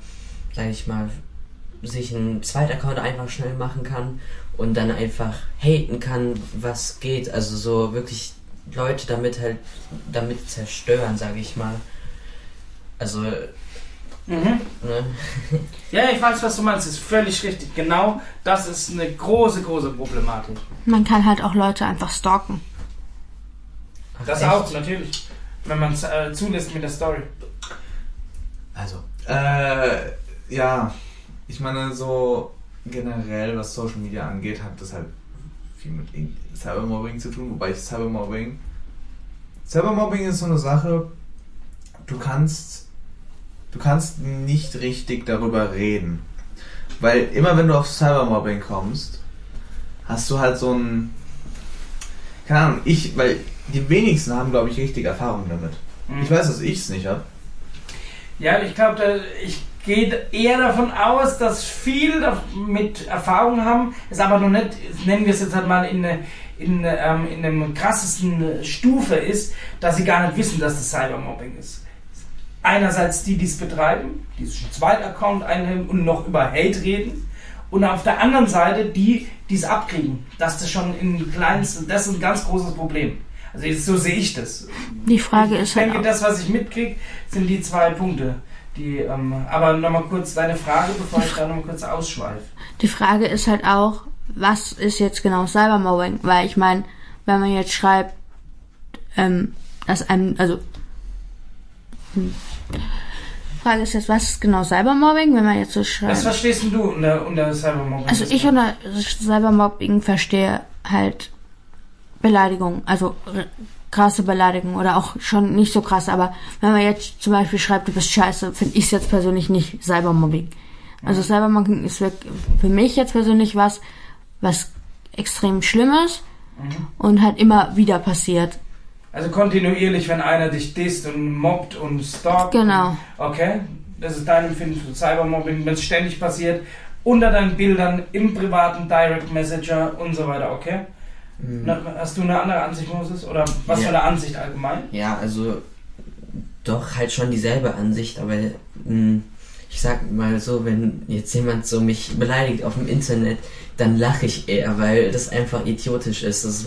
sag ich mal, sich einen Zweitaccount einfach schnell machen kann und dann einfach haten kann, was geht. Also so wirklich Leute damit halt, damit zerstören, sage ich mal. Also, Mhm. ne? Ja, ich weiß, was du meinst. Das ist völlig richtig. Genau das ist eine große, große Problematik. Man kann halt auch Leute einfach stalken. Ach, Das echt? auch, natürlich. Wenn man es äh, zulässt mit der Story. Also, äh, ja, ich meine, so generell, was Social Media angeht, hat das halt viel mit In- Cybermobbing zu tun, wobei ich Cybermobbing. Cybermobbing ist so eine Sache, du kannst, du kannst nicht richtig darüber reden. Weil immer wenn du auf Cybermobbing kommst, hast du halt so ein. Keine Ahnung, ich, weil die wenigsten haben, glaube ich, richtige Erfahrungen damit. Mhm. Ich weiß, dass ich es nicht habe. Ja, ich glaube, ich gehe eher davon aus, dass viel mit Erfahrung haben, es aber noch nicht, nennen wir es jetzt halt mal in, in, ähm, in einem krassesten Stufe ist, dass sie gar nicht wissen, dass das Cybermobbing ist. Einerseits die, die es betreiben, die sich einen zweiten Account einhängen und noch über Hate reden. Und auf der anderen Seite die, die es abkriegen. Das schon in kleinsten, das ist ein ganz großes Problem. Also jetzt, so sehe ich das. Die Frage Ich ist halt denke, auch, das, was ich mitkriege, sind die zwei Punkte. Die, ähm, aber nochmal kurz deine Frage, bevor ich da nochmal kurz ausschweife. Die Frage ist halt auch, was ist jetzt genau Cybermobbing? Weil ich meine, wenn man jetzt schreibt, ähm, dass einem, also hm. Frage ist jetzt, was ist genau Cybermobbing, wenn man jetzt so Was schreibt? verstehst denn du unter, unter Cybermobbing? Also ich unter Cybermobbing verstehe halt Beleidigung, also krasse Beleidigung oder auch schon nicht so krass, aber wenn man jetzt zum Beispiel schreibt, du bist scheiße, finde ich es jetzt persönlich nicht Cybermobbing. Also Cybermobbing ist für mich jetzt persönlich was, was extrem Schlimmes und halt immer wieder passiert. Also kontinuierlich, wenn einer dich disst und mobbt und stalkt. Genau. Okay, das ist dein Empfinden für Cybermobbing, wenn es ständig passiert, unter deinen Bildern, im privaten Direct Messenger und so weiter, okay? Na, hast du eine andere Ansicht, Moses? Oder was Ja. für eine Ansicht allgemein? Ja, also doch halt schon dieselbe Ansicht, aber mh, ich sag mal so, wenn jetzt jemand so mich beleidigt auf dem Internet, dann lache ich eher, weil das einfach idiotisch ist. Das,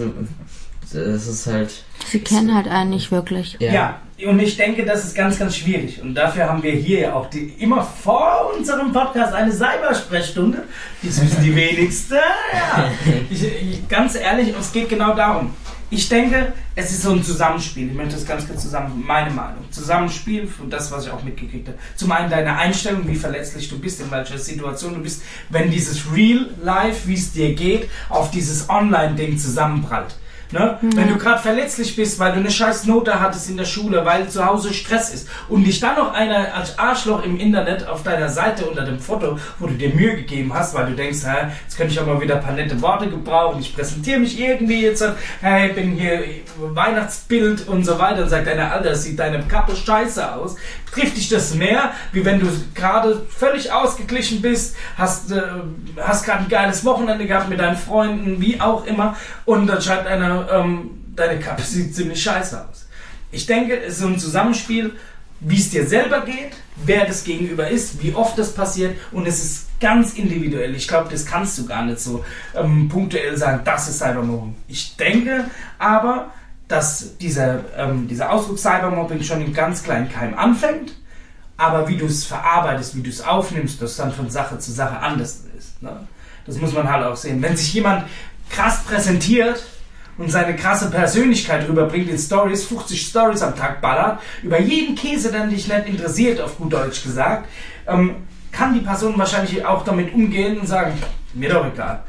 das ist halt. Sie kennen halt einen nicht wirklich. Ja. Ja, und ich denke, das ist ganz, ganz schwierig. Und dafür haben wir hier ja auch die, immer vor unserem Podcast eine Cybersprechstunde. Das wissen die wenigsten. Ja. Ich, ich, ganz ehrlich, es geht genau darum. Ich denke, es ist so ein Zusammenspiel. Ich möchte das ganz kurz zusammen, meine Meinung. Zusammenspiel von das, was ich auch mitgekriegt habe. Zum einen deine Einstellung, wie verletzlich du bist, in welcher Situation du bist, wenn dieses Real Life, wie es dir geht, auf dieses Online-Ding zusammenprallt. Ne? Wenn du gerade verletzlich bist, weil du eine scheiß Note hattest in der Schule, weil zu Hause Stress ist und dich dann noch einer als Arschloch im Internet auf deiner Seite unter dem Foto, wo du dir Mühe gegeben hast, weil du denkst, hä, jetzt könnte ich auch mal wieder ein paar nette Worte gebrauchen, ich präsentiere mich irgendwie jetzt, hey, bin hier Weihnachtsbild und so weiter und sagt einer, Alter, sieht deine Kappe scheiße aus. Trifft dich das mehr, wie wenn du gerade völlig ausgeglichen bist, hast, äh, hast gerade ein geiles Wochenende gehabt mit deinen Freunden, wie auch immer, und dann schreibt einer, ähm, deine Kappe sieht ziemlich scheiße aus. Ich denke, es ist so ein Zusammenspiel, wie es dir selber geht, wer das Gegenüber ist, wie oft das passiert und es ist ganz individuell. Ich glaube, das kannst du gar nicht so ähm, punktuell sagen, das ist Cybermobbing. Ich denke aber, dass dieser, ähm, dieser Ausdruck Cybermobbing schon in ganz kleinen Keim anfängt, aber wie du es verarbeitest, wie du es aufnimmst, das dann von Sache zu Sache anders ist. Ne? Das muss man halt auch sehen. Wenn sich jemand krass präsentiert und seine krasse Persönlichkeit rüberbringt in Stories, 50 Stories am Tag ballert, über jeden Käse, der dich nicht interessiert, auf gut Deutsch gesagt, ähm, kann die Person wahrscheinlich auch damit umgehen und sagen, mir doch egal.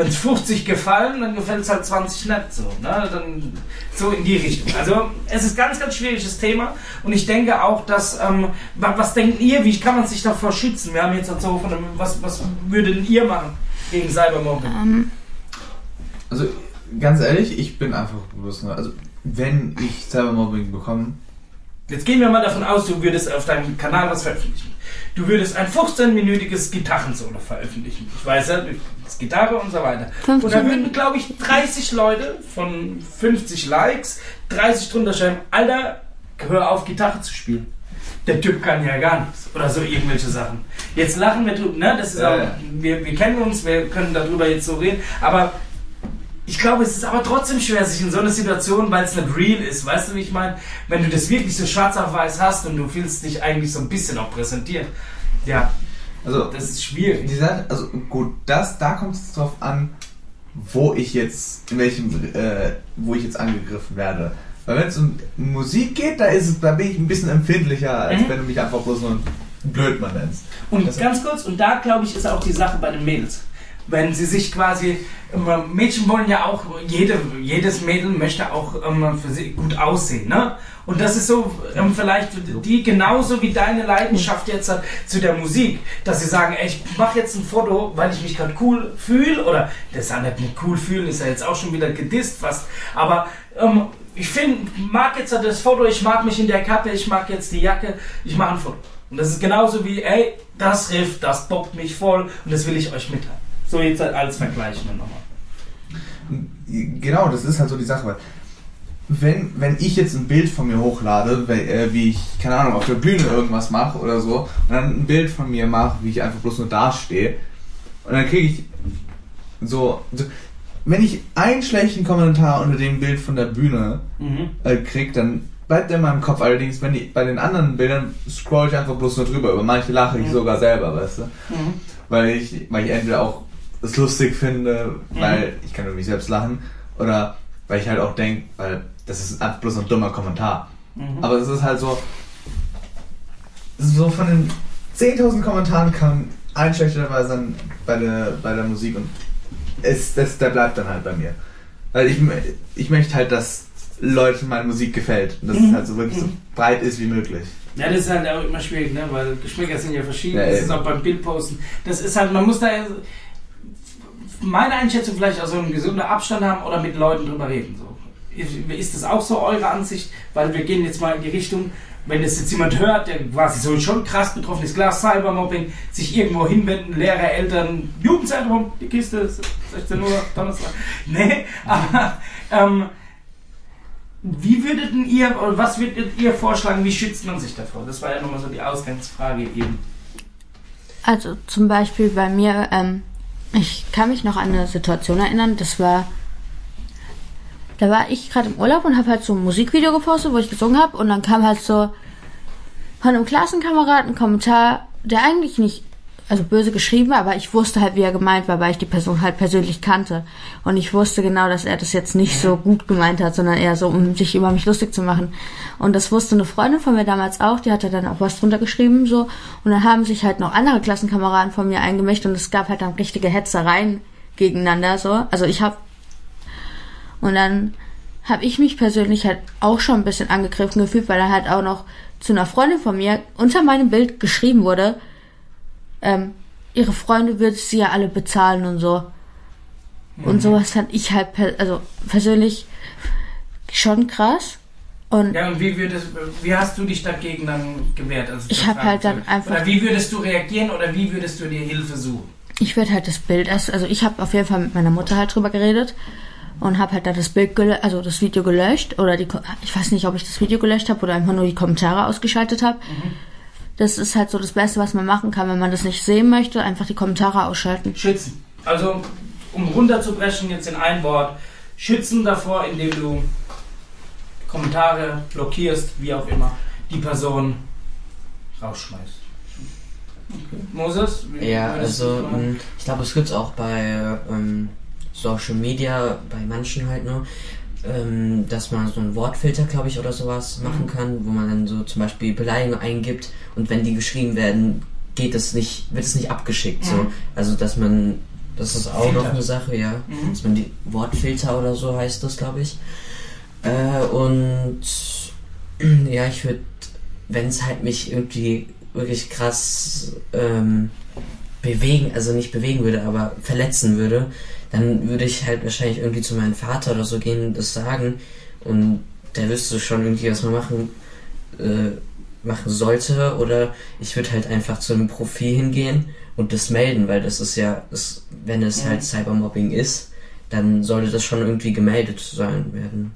Wenn es 50 gefallen, dann gefällt es halt 20 nicht so. Ne? Dann so in die Richtung. Also es ist ganz, ganz schwieriges Thema und ich denke auch, dass, ähm, was, was denkt ihr, wie kann man sich davor schützen? Wir haben jetzt so von einem, was, was würdet ihr machen gegen Cybermobbing? Ähm, Also, ganz ehrlich, ich bin einfach bloß nur, also, wenn ich Cybermobbing bekomme, Jetzt gehen wir mal davon aus, du würdest auf deinem Kanal was veröffentlichen. Du würdest ein 15-minütiges Gitarrensolo veröffentlichen. Ich weiß ja, das Gitarre und so weiter. 15 Und da würden, glaube ich, 30 Leute von 50 Likes, 30 drunter schreiben, Alter, hör auf, Gitarre zu spielen. Der Typ kann ja gar nichts. Oder so irgendwelche Sachen. Jetzt lachen wir drüber, ne? Das ist Ja, auch, ja. wir, wir kennen uns, wir können darüber jetzt so reden, aber ich glaube, es ist aber trotzdem schwer, sich in so einer Situation, weil es nicht real ist, weißt du, wie ich meine? Wenn du das wirklich so schwarz auf weiß hast und du willst dich eigentlich so ein bisschen auch präsentieren. Ja, also, das ist schwierig. die Sache, also gut, das, da kommt es drauf an, wo ich jetzt, in welchem, äh, wo ich jetzt angegriffen werde. Weil wenn es um Musik geht, da ist es, da bin ich ein bisschen empfindlicher, als Mhm. wenn du mich einfach bloß nur Blödmann nennst. Und Das- ganz kurz, und da glaube ich, ist auch die Sache bei den Mädels. Wenn sie sich quasi, ähm, Mädchen wollen ja auch, jede, jedes Mädel möchte auch ähm, für sie gut aussehen, ne? Und das ist so ähm, vielleicht die genauso wie deine Leidenschaft jetzt hat zu der Musik, dass sie sagen, ey, ich mache jetzt ein Foto, weil ich mich gerade cool fühle, oder das ist ja nicht mit cool fühlen, ist ja jetzt auch schon wieder gedisst fast, aber ähm, ich finde, mag jetzt das Foto, ich mag mich in der Kappe, ich mag jetzt die Jacke, ich mache ein Foto. Und das ist genauso wie, ey, das Riff, das bockt mich voll und das will ich euch mitteilen. So jetzt halt als Vergleich nur nochmal. Genau, das ist halt so die Sache. weil Wenn, wenn ich jetzt ein Bild von mir hochlade, äh, wie ich, keine Ahnung, auf der Bühne irgendwas mache oder so, und dann ein Bild von mir mache, wie ich einfach bloß nur dastehe, und dann kriege ich so, so, wenn ich einen schlechten Kommentar unter dem Bild von der Bühne Mhm. äh, krieg, dann bleibt der in meinem Kopf. Allerdings, wenn ich bei den anderen Bildern scroll ich einfach bloß nur drüber. Über manche lache ich Mhm. sogar selber, weißt du? Mhm. weil ich, weil ich entweder auch es lustig finde, weil ich kann über mich selbst lachen, oder weil ich halt auch denke, weil das ist einfach bloß ein dummer Kommentar. Mhm. Aber es ist halt so, so von den 10.000 Kommentaren kam ein schlechter dabei sein bei der, bei der Musik und es, das, der bleibt dann halt bei mir. Weil ich, ich möchte halt, dass Leuten meine Musik gefällt und dass es Mhm. halt so wirklich so Mhm. breit ist wie möglich. Ja, das ist halt auch immer schwierig, ne? weil Geschmäcker sind ja verschieden. Ja, das ist auch beim Bildposten. Das ist halt, man muss da meine Einschätzung vielleicht auch so einen gesunden Abstand haben oder mit Leuten drüber reden. So. Ist- das auch so eure Ansicht? Weil wir gehen jetzt mal in die Richtung, wenn das jetzt jemand hört, der quasi so schon krass betroffen ist, klar, Cybermobbing, sich irgendwo hinwenden, Lehrer, Eltern, Jugendzentrum, die Kiste, 16 Uhr, Donnerstag. Nee, aber ähm, wie würdet ihr, oder was würdet ihr vorschlagen, wie schützt man sich davor? Das war ja nochmal so die Ausgangsfrage eben. Also zum Beispiel bei mir, ähm, ich kann mich noch an eine Situation erinnern, das war, da war ich gerade im Urlaub und habe halt so ein Musikvideo gepostet, wo ich gesungen habe und dann kam halt so von einem Klassenkameraden ein Kommentar, der eigentlich nicht, also böse geschrieben aber ich wusste halt, wie er gemeint war, weil ich die Person halt persönlich kannte. Und ich wusste genau, dass er das jetzt nicht so gut gemeint hat, sondern eher so, um sich über mich lustig zu machen. Und das wusste eine Freundin von mir damals auch, die hatte dann auch was drunter geschrieben, so. Und dann haben sich halt noch andere Klassenkameraden von mir eingemischt und es gab halt dann richtige Hetzereien gegeneinander, so. Also ich habe und dann habe ich mich persönlich halt auch schon ein bisschen angegriffen gefühlt, weil er halt auch noch zu einer Freundin von mir unter meinem Bild geschrieben wurde, ähm, ihre Freunde würde sie ja alle bezahlen und so. Und sowas fand ich halt, also persönlich schon krass. Und Ja, und wie würdest, wie hast du dich dagegen dann gewehrt? Also Ich hab halt dann einfach- Oder wie würdest du reagieren oder wie würdest du dir Hilfe suchen? ich würde halt das Bild erst, also ich habe auf jeden Fall mit meiner Mutter halt drüber geredet und habe halt da das Bild, also das Video gelöscht oder die, ich weiß nicht, ob ich das Video gelöscht habe oder einfach nur die Kommentare ausgeschaltet habe. Das ist halt so das Beste, was man machen kann, wenn man das nicht sehen möchte, einfach die Kommentare ausschalten. Schützen. Also, um runterzubrechen, jetzt in ein Wort. Schützen davor, indem du Kommentare blockierst, wie auch immer, die Person rausschmeißt. Okay. Moses? wie Ja, also mh, ich glaube, es gibt's auch bei ähm, Social Media, bei manchen halt nur, ähm, dass man so einen Wortfilter, glaube ich, oder sowas machen kann, wo man dann so zum Beispiel Beleidigungen eingibt und wenn die geschrieben werden, geht es nicht, wird es nicht abgeschickt. So. Mhm. Also dass man, das ist auch Filter. noch eine Sache, ja, Mhm. dass man die Wortfilter oder so heißt das, glaube ich. Äh, und ja, ich würde, wenn es halt mich irgendwie wirklich krass ähm, bewegen, also nicht bewegen würde, aber verletzen würde, dann würde ich halt wahrscheinlich irgendwie zu meinem Vater oder so gehen und das sagen und der wüsste schon irgendwie, was man machen, äh, machen sollte oder ich würde halt einfach zu einem Profi hingehen und das melden, weil das ist ja, das, wenn es Mhm. halt Cybermobbing ist, dann sollte das schon irgendwie gemeldet sein werden.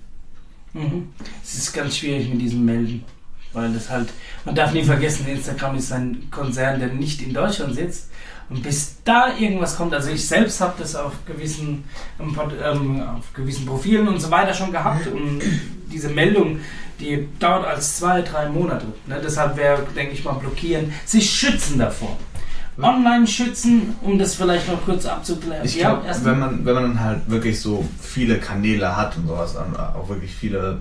Mhm. Es ist ganz schwierig mit diesem Melden, weil das halt, man darf nie vergessen, Instagram ist ein Konzern, der nicht in Deutschland sitzt. Und bis da irgendwas kommt, also ich selbst habe das auf gewissen, ähm, ähm, auf gewissen Profilen und so weiter schon gehabt und diese Meldung, die dauert als zwei, drei Monate. Ne? Deshalb wäre, denke ich mal, blockieren, sich schützen davor. Online schützen, um das vielleicht noch kurz abzuklären. Ich Ja, glaube, erst- wenn man, wenn man dann halt wirklich so viele Kanäle hat und sowas, und auch wirklich viele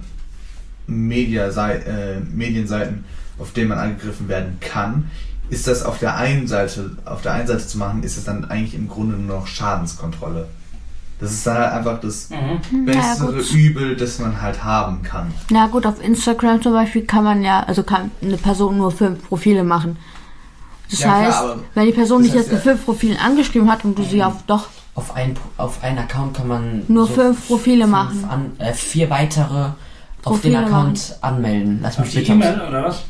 Media äh, Medienseiten, auf denen man angegriffen werden kann, ist das auf der einen Seite, auf der einen Seite zu machen, ist es dann eigentlich im Grunde nur noch Schadenskontrolle. Das ist dann halt einfach das Mhm. Ja, bessere gut. Übel, das man halt haben kann. Na gut, auf Instagram zum Beispiel kann man ja, also kann eine Person nur fünf Profile machen. Das Ja, klar, heißt, aber wenn die Person das nicht heißt jetzt mit ja- fünf Profilen angeschrieben hat und du sie auf doch Auf ein, auf einen Account kann man nur so fünf Profile fünf machen. An, äh, vier weitere auf den Profile Account anmelden. Lass Auf mich die bitte. E-Mail oder was?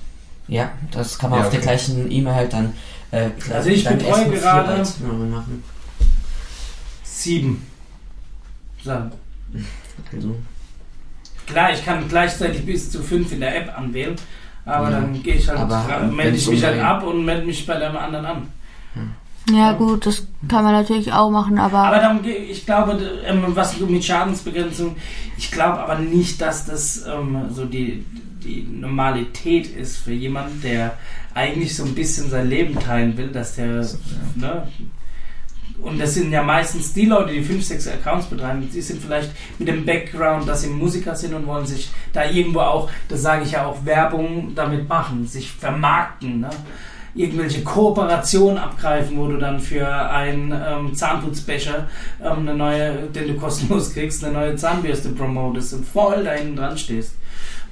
Ja, das kann man Ja, auf der okay. gleichen E-Mail halt dann. Äh, Also ich dann betreue gerade-. Sieben. So. Also, Klar, ich kann gleichzeitig bis zu fünf in der App anwählen, aber Ja. dann gehe ich halt, Aber ra- melde ich mich halt ab und melde mich bei dem anderen an. Ja gut, das kann man natürlich auch machen, aber, Aber dann, ge- ich glaube, ähm, was mit Schadensbegrenzung, ich glaube aber nicht, dass das ähm, so die, die Normalität ist für jemanden, der eigentlich so ein bisschen sein Leben teilen will, dass der, ne, und das sind ja meistens die Leute, die fünf, sechs Accounts betreiben, die sind vielleicht mit dem Background, dass sie Musiker sind und wollen sich da irgendwo auch, das sage ich ja auch, Werbung damit machen, sich vermarkten, ne? irgendwelche Kooperationen abgreifen, wo du dann für einen ähm, Zahnputzbecher ähm, eine neue, den du kostenlos kriegst, eine neue Zahnbürste promotest und voll da hinten dran stehst.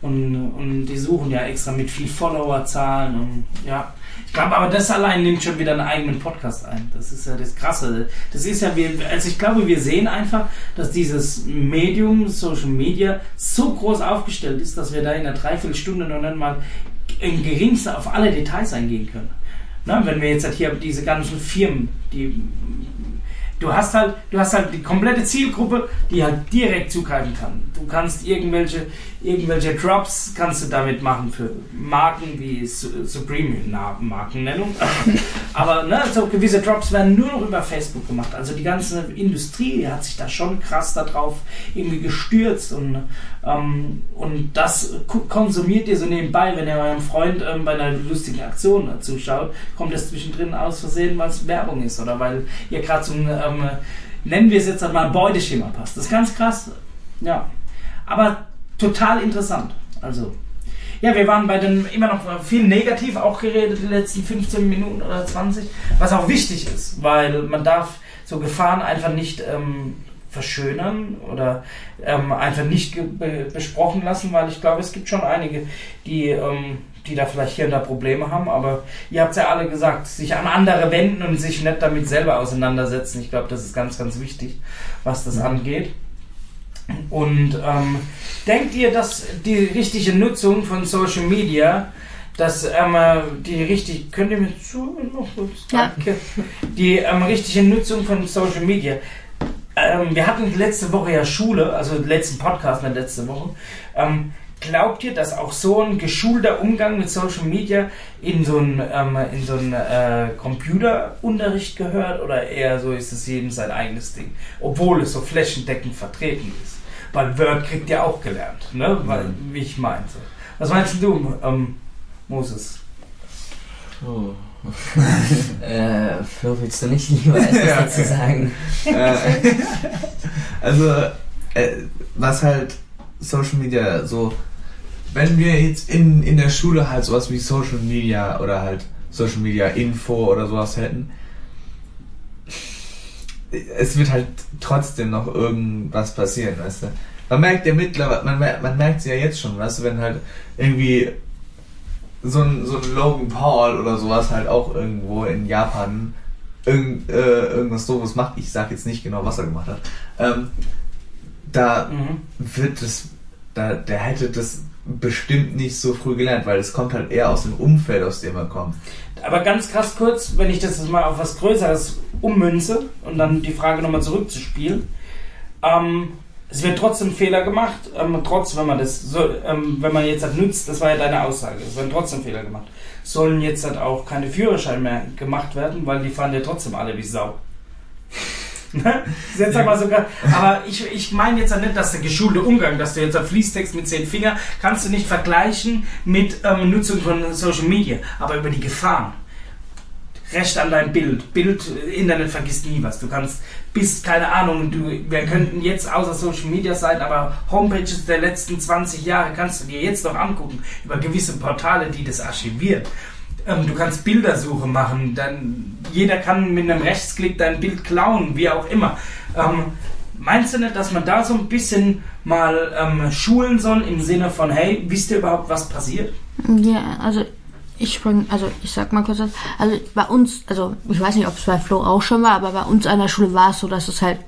Und, und die suchen ja extra mit viel Followerzahlen und ja. Ich glaube, aber das allein nimmt schon wieder einen eigenen Podcast ein. Das ist ja das Krasse. Das ist ja, wir, also ich glaube, wir sehen einfach, dass dieses Medium, Social Media, so groß aufgestellt ist, dass wir da in einer Dreiviertelstunde noch nicht mal im geringsten auf alle Details eingehen können. Na, wenn wir jetzt halt hier diese ganzen Firmen, die du hast halt, du hast halt die komplette Zielgruppe, die halt direkt zugreifen kann. Du kannst irgendwelche, irgendwelche Drops kannst du damit machen für Marken wie Su- Supreme, Markennennung. Aber ne, so gewisse Drops werden nur noch über Facebook gemacht. Also die ganze Industrie hat sich da schon krass darauf irgendwie gestürzt und, ähm, und das konsumiert ihr so nebenbei, wenn ihr eurem Freund ähm, bei einer lustigen Aktion äh, zuschaut, kommt es zwischendrin aus Versehen, weil es Werbung ist oder weil ihr gerade zum, ähm, nennen wir es jetzt einmal Beuteschema passt. Das ist ganz krass. Ja. Aber total interessant. Also, ja, wir waren bei den immer noch viel negativ auch geredet, die letzten 15 Minuten oder 20, was auch wichtig ist, weil man darf so Gefahren einfach nicht ähm, verschönern oder ähm, einfach nicht be besprochen lassen, weil ich glaube, es gibt schon einige, die, ähm, die da vielleicht hier und da Probleme haben, aber ihr habt ja alle gesagt, sich an andere wenden und sich nicht damit selber auseinandersetzen. Ich glaube, das ist ganz, ganz wichtig, was das angeht. Und ähm, denkt ihr, dass die richtige Nutzung von Social Media, dass ähm, äh, die richtig, könnt ihr mir zuhören noch kurz? Ja. Danke. Die ähm, richtige Nutzung von Social Media, ähm, wir hatten letzte Woche ja Schule, also den letzten Podcast in der letzten Woche. Ähm, glaubt ihr, dass auch so ein geschulter Umgang mit Social Media in so einen, ähm, in so einen äh, Computerunterricht gehört oder eher so ist es jedem sein eigenes Ding, obwohl es so flächendeckend vertreten ist? Weil Word kriegt ja auch gelernt, ne? Weil, wie ich meinte. Was meinst du, ähm, Moses? Oh. äh, Flo, willst du nicht lieber etwas Ja, dazu sagen? Äh, also, äh, was halt Social Media so, wenn wir jetzt in, in der Schule halt sowas wie Social Media oder halt Social Media Info oder sowas hätten, es wird halt trotzdem noch irgendwas passieren, weißt du. Man merkt ja mittlerweile, man, man merkt es ja jetzt schon, weißt du, wenn halt irgendwie so ein, so ein Logan Paul oder sowas halt auch irgendwo in Japan irgend, äh, irgendwas doofes macht, ich sag jetzt nicht genau, was er gemacht hat, ähm, da Mhm. wird es, da, der hätte das bestimmt nicht so früh gelernt, weil es kommt halt eher aus dem Umfeld, aus dem er kommt. Aber ganz krass kurz, wenn ich das jetzt mal auf was Größeres ummünze und dann die Frage nochmal zurückzuspielen. Ähm, es wird trotzdem Fehler gemacht, ähm, trotz, wenn man das, so, ähm, wenn man jetzt halt nützt, das war ja deine Aussage, es werden trotzdem Fehler gemacht. Sollen jetzt halt auch keine Führerscheine mehr gemacht werden, weil die fahren ja trotzdem alle wie Sau. Jetzt aber sogar, aber ich, ich meine jetzt ja nicht, dass der geschulte Umgang, dass du jetzt ein Fließtext mit zehn Finger, kannst du nicht vergleichen mit ähm, Nutzung von Social Media, aber über die Gefahren. Recht an dein Bild. Bild, äh, Internet vergisst nie was. Du kannst, bis, keine Ahnung, du, wir könnten jetzt außer Social Media sein, aber Homepages der letzten 20 Jahre kannst du dir jetzt noch angucken, über gewisse Portale, die das archiviert. Ähm, du kannst Bildersuche machen, dann jeder kann mit einem Rechtsklick dein Bild klauen, wie auch immer. Ähm, meinst du nicht, dass man da so ein bisschen mal ähm, schulen soll im Sinne von, hey, wisst ihr überhaupt, was passiert? Ja, also ich spring, also ich sag mal kurz was. Also bei uns, also ich weiß nicht, ob es bei Flo auch schon war, aber bei uns an der Schule war es so, dass es halt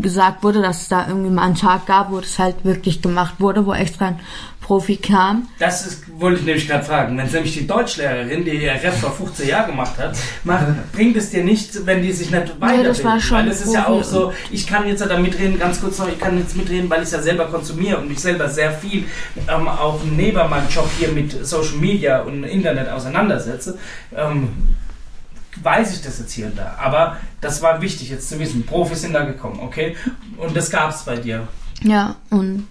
gesagt wurde, dass es da irgendwie mal einen Tag gab, wo das halt wirklich gemacht wurde, wo extra ein Profi kam. Das ist, wollte ich nämlich gerade fragen. Wenn es nämlich die Deutschlehrerin, die ihr Ref vor 15 Jahren gemacht hat, macht, bringt es dir nichts, wenn die sich nicht weiterbilden. das war schon weil es ist ja auch so, ich kann jetzt da mitreden, ganz kurz noch, ich kann jetzt mitreden, weil ich es ja selber konsumiere und mich selber sehr viel ähm, auch neben meinem Job hier mit Social Media und Internet auseinandersetze. Ähm, weiß ich das jetzt hier und da. Aber das war wichtig jetzt zu wissen. Profis sind da gekommen, okay? Und das gab es bei dir. Ja, und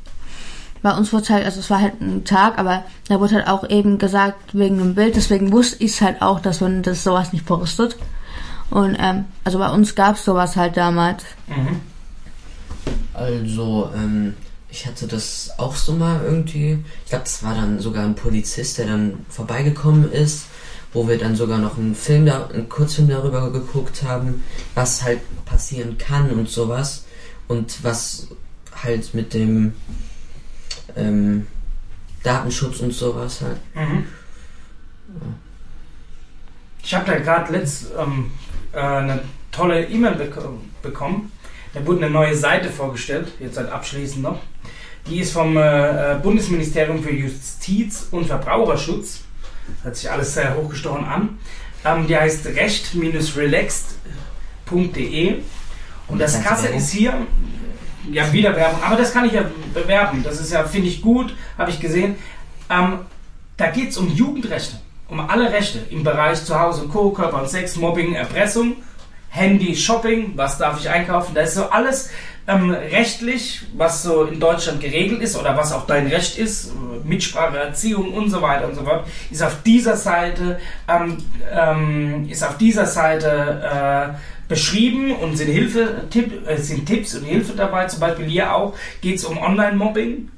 bei uns wurde halt, also es war halt ein Tag, aber da wurde halt auch eben gesagt, wegen einem Bild, deswegen wusste ich halt auch, dass man das sowas nicht postet. Und ähm, also bei uns gab es sowas halt damals. Mhm. Also, ähm, ich hatte das auch so mal irgendwie. Ich glaube, das war dann sogar ein Polizist, der dann vorbeigekommen ist, wo wir dann sogar noch einen Film, da, einen Kurzfilm darüber geguckt haben, was halt passieren kann und sowas. Und was halt mit dem ähm, Datenschutz und sowas halt. Mhm. Ich habe da gerade letzt ähm, äh, eine tolle E-Mail beko bekommen. Da wurde eine neue Seite vorgestellt, jetzt halt abschließend noch. Die ist vom äh, äh, Bundesministerium für Justiz und Verbraucherschutz. Hört sich alles sehr hochgestochen an. Ähm, die heißt recht-relaxed.de. Und das Werbung? ist hier, ja, wieder Werbung, aber das kann ich ja bewerben. Das ist ja, finde ich gut, habe ich gesehen. Ähm, da geht es um Jugendrechte, um alle Rechte im Bereich Zuhause und Co., Körper und Sex, Mobbing, Erpressung, Handy, Shopping, was darf ich einkaufen. Da ist so alles ähm, rechtlich, was so in Deutschland geregelt ist oder was auch dein Recht ist, Mitsprache, Erziehung und so weiter und so fort, ist auf dieser Seite, ähm, ähm, ist auf dieser Seite äh, beschrieben und sind Hilfe, Tipp, äh, sind Tipps und Hilfe dabei. Zum Beispiel hier auch geht es um Online-Mobbing.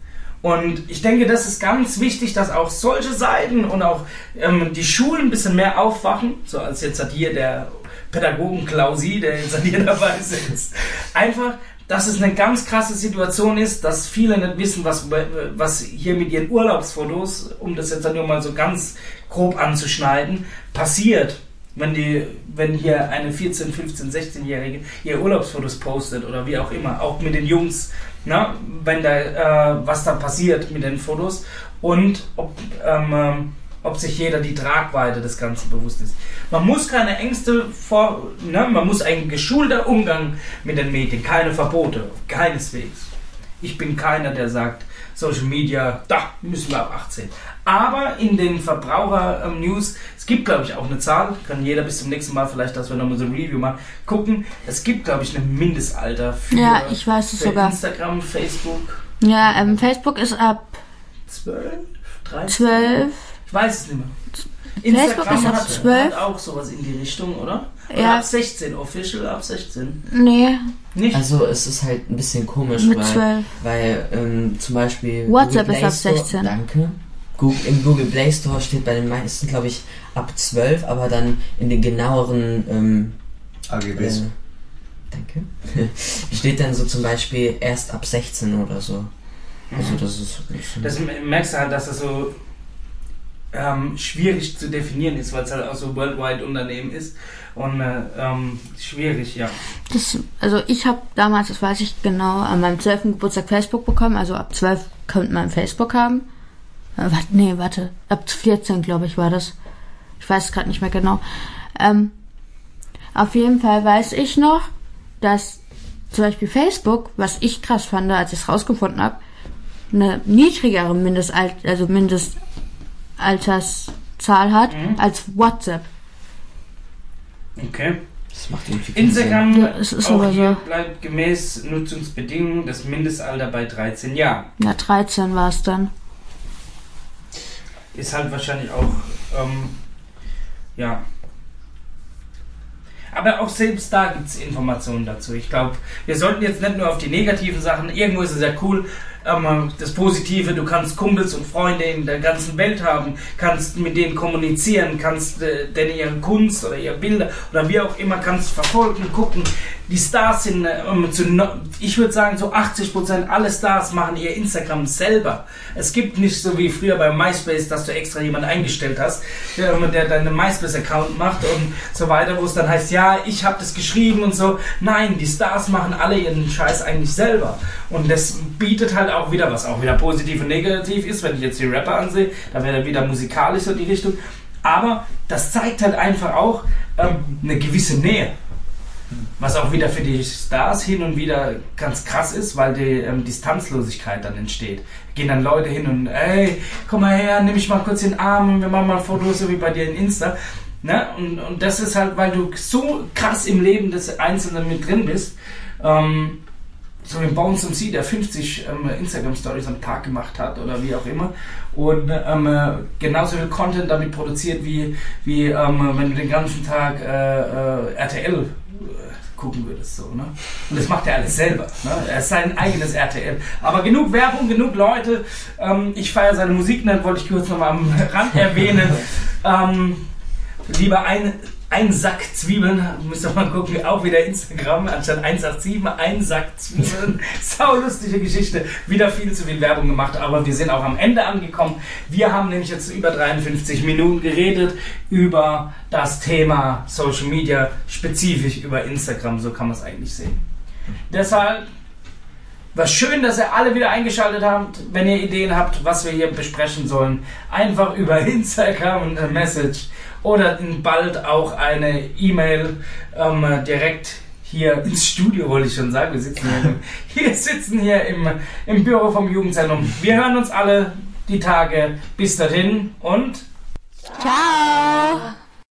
Und ich denke, das ist ganz wichtig, dass auch solche Seiten und auch ähm, die Schulen ein bisschen mehr aufwachen, so als jetzt hat hier der Pädagogen Klausi, der jetzt hier dabei sitzt. Einfach, dass es eine ganz krasse Situation ist, dass viele nicht wissen, was, was hier mit ihren Urlaubsfotos, um das jetzt nur mal so ganz grob anzuschneiden, passiert. Wenn, die, wenn hier eine 14, 15, 16-Jährige ihre Urlaubsfotos postet oder wie auch immer, auch mit den Jungs, na, wenn da, äh, was da passiert mit den Fotos und ob, ähm, ob sich jeder die Tragweite des Ganzen bewusst ist. Man muss keine Ängste vor, ne? man muss ein geschulter Umgang mit den Medien, keine Verbote, keineswegs. Ich bin keiner, der sagt, Social Media, da müssen wir ab 18. Aber in den Verbraucher-News, es gibt glaube ich auch eine Zahl, kann jeder bis zum nächsten Mal vielleicht, dass wir nochmal so ein Review machen, gucken. Es gibt glaube ich ein Mindestalter für, Ja, ich weiß es für sogar. Instagram, Facebook. Ja, ähm, Facebook ist ab 12? 13? 12. Ich weiß es nicht mehr. Facebook ist ab hat, 12. hat auch sowas in die Richtung, oder? Oder Ja. ab 16, official ab 16. Nee, Nicht? Also es ist halt ein bisschen komisch, Mit weil, 12. weil ähm, zum Beispiel WhatsApp Google ist Play ab Store, 16. Danke. Google, Im Google Play Store steht bei den meisten, glaube ich, ab 12, aber dann in den genaueren ähm, AGBs. äh, Danke. steht dann so zum Beispiel erst ab 16 oder so. Also das ist ein bisschen- Das merkst du halt, dass das so ähm, schwierig zu definieren ist, weil es halt auch so worldwide Unternehmen ist. Und äh, ähm, schwierig, ja. das, also ich habe damals, das weiß ich genau, an meinem 12. Geburtstag Facebook bekommen. Also ab 12 könnte man Facebook haben. Äh, warte, nee, warte. Ab 14, glaube ich, war das. Ich weiß es gerade nicht mehr genau. Ähm, auf jeden Fall weiß ich noch, dass zum Beispiel Facebook, was ich krass fand, als ich es rausgefunden habe, eine niedrigere Mindestalt also Mindestalterszahl hat Mhm. als WhatsApp. Okay. das macht Instagram Ja, es ist auch aber hier so. bleibt gemäß Nutzungsbedingungen das Mindestalter bei 13 Jahren. Ja, 13 war es dann. Ist halt wahrscheinlich auch, ähm, ja. Aber auch selbst da gibt es Informationen dazu. Ich glaube, wir sollten jetzt nicht nur auf die negativen Sachen, irgendwo ist es ja cool, das Positive, du kannst Kumpels und Freunde in der ganzen Welt haben, kannst mit denen kommunizieren, kannst äh, denen ihre Kunst oder ihre Bilder oder wie auch immer kannst verfolgen, gucken. Die Stars sind, ähm, zu, ich würde sagen, so 80% alle Stars machen ihr Instagram selber. Es gibt nicht so wie früher bei MySpace, dass du extra jemanden eingestellt hast, der, deinen MySpace-Account macht und so weiter, wo es dann heißt, ja, ich habe das geschrieben und so. Nein, die Stars machen alle ihren Scheiß eigentlich selber. Und das bietet halt auch wieder, was auch wieder positiv und negativ ist, wenn ich jetzt die Rapper ansehe, da wäre wieder musikalisch so die Richtung. Aber das zeigt halt einfach auch ähm, eine gewisse Nähe. Was auch wieder für die Stars hin und wieder ganz krass ist, weil die ähm, Distanzlosigkeit dann entsteht. Gehen dann Leute hin und, ey, komm mal her, nimm mich mal kurz den Arm und wir machen mal ein Foto, so wie bei dir in Insta. Ne? Und, und das ist halt, weil du so krass im Leben des Einzelnen mit drin bist. Ähm, so wie Bones MC, der 50 ähm, Instagram-Stories am Tag gemacht hat oder wie auch immer. Und ähm, äh, genauso viel Content damit produziert, wie, wie ähm, wenn du den ganzen Tag äh, äh, RTL äh, gucken würdest. So, ne? Und das macht er alles selber. Ne? Er ist sein eigenes RTL. Aber genug Werbung, genug Leute. Ähm, ich feiere seine Musik, dann wollte ich kurz nochmal am Rand erwähnen. ähm, lieber ein, ein Sack Zwiebeln, müsst ihr mal gucken, auch wieder Instagram, anstatt 187, ein Sack Zwiebeln. Sau lustige Geschichte. Wieder viel zu viel Werbung gemacht, aber wir sind auch am Ende angekommen. Wir haben nämlich jetzt über 53 Minuten geredet über das Thema Social Media, spezifisch über Instagram, so kann man es eigentlich sehen. Deshalb war schön, dass ihr alle wieder eingeschaltet habt. Wenn ihr Ideen habt, was wir hier besprechen sollen, einfach über Instagram eine Message oder bald auch eine E-Mail ähm, direkt hier ins Studio, wollte ich schon sagen. Wir sitzen hier, im, hier, sitzen hier im, im Büro vom Jugendzentrum. Wir hören uns alle die Tage. Bis dahin und Ciao!